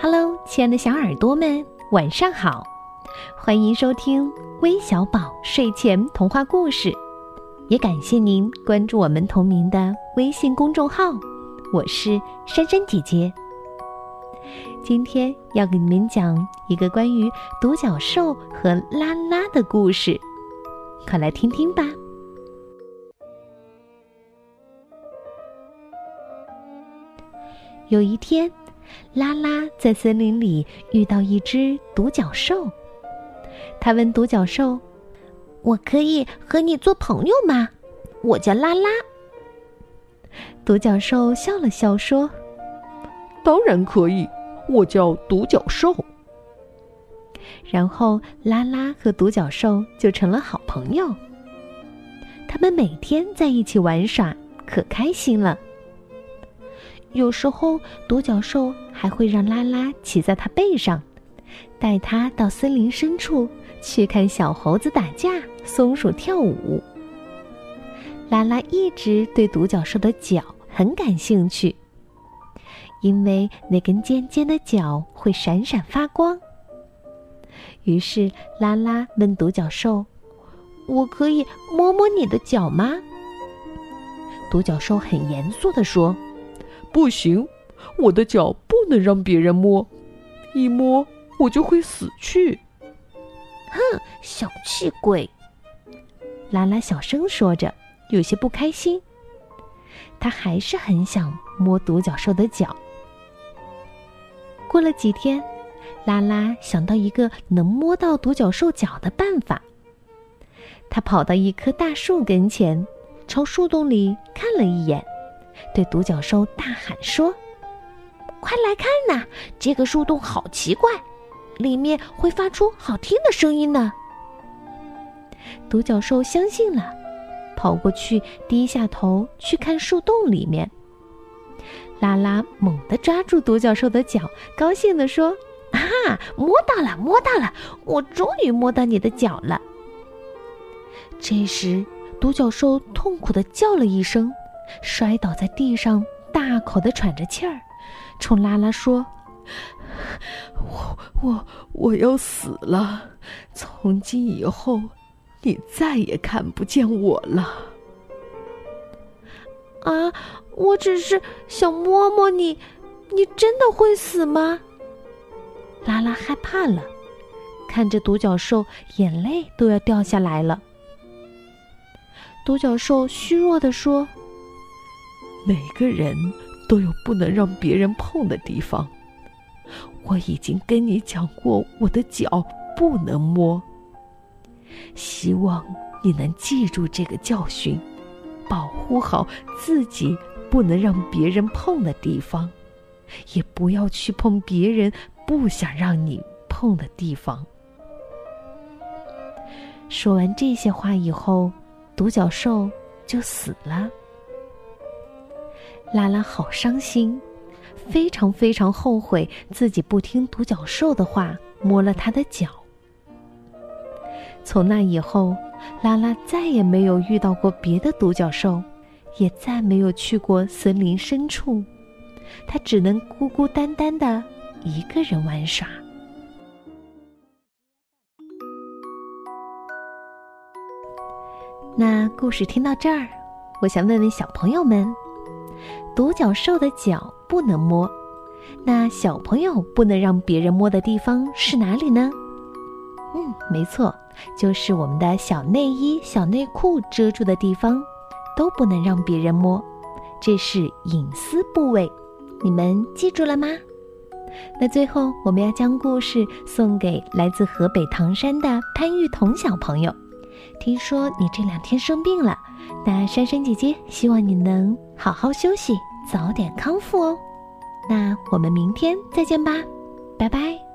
Hello，亲爱的小耳朵们，晚上好！欢迎收听微小宝睡前童话故事，也感谢您关注我们同名的微信公众号。我是珊珊姐姐。今天要给你们讲一个关于独角兽和拉拉的故事，快来听听吧。有一天。拉拉在森林里遇到一只独角兽，他问独角兽：“我可以和你做朋友吗？我叫拉拉。”独角兽笑了笑说：“当然可以，我叫独角兽。”然后拉拉和独角兽就成了好朋友。他们每天在一起玩耍，可开心了。有时候，独角兽还会让拉拉骑在它背上，带它到森林深处去看小猴子打架、松鼠跳舞。拉拉一直对独角兽的脚很感兴趣，因为那根尖尖的角会闪闪发光。于是，拉拉问独角兽：“我可以摸摸你的脚吗？”独角兽很严肃地说。不行，我的脚不能让别人摸，一摸我就会死去。哼，小气鬼！拉拉小声说着，有些不开心。他还是很想摸独角兽的脚。过了几天，拉拉想到一个能摸到独角兽脚的办法。他跑到一棵大树跟前，朝树洞里看了一眼。对独角兽大喊说：“快来看呐，这个树洞好奇怪，里面会发出好听的声音呢。”独角兽相信了，跑过去，低下头去看树洞里面。拉拉猛地抓住独角兽的脚，高兴地说：“啊，摸到了，摸到了！我终于摸到你的脚了。”这时，独角兽痛苦的叫了一声。摔倒在地上，大口的喘着气儿，冲拉拉说：“我我我要死了！从今以后，你再也看不见我了。”啊！我只是想摸摸你，你真的会死吗？拉拉害怕了，看着独角兽，眼泪都要掉下来了。独角兽虚弱的说。每个人都有不能让别人碰的地方。我已经跟你讲过，我的脚不能摸。希望你能记住这个教训，保护好自己不能让别人碰的地方，也不要去碰别人不想让你碰的地方。说完这些话以后，独角兽就死了。拉拉好伤心，非常非常后悔自己不听独角兽的话，摸了他的脚。从那以后，拉拉再也没有遇到过别的独角兽，也再没有去过森林深处，他只能孤孤单单的一个人玩耍。那故事听到这儿，我想问问小朋友们。独角兽的脚不能摸，那小朋友不能让别人摸的地方是哪里呢？嗯，没错，就是我们的小内衣、小内裤遮住的地方，都不能让别人摸，这是隐私部位，你们记住了吗？那最后我们要将故事送给来自河北唐山的潘玉彤小朋友。听说你这两天生病了，那珊珊姐姐希望你能好好休息，早点康复哦。那我们明天再见吧，拜拜。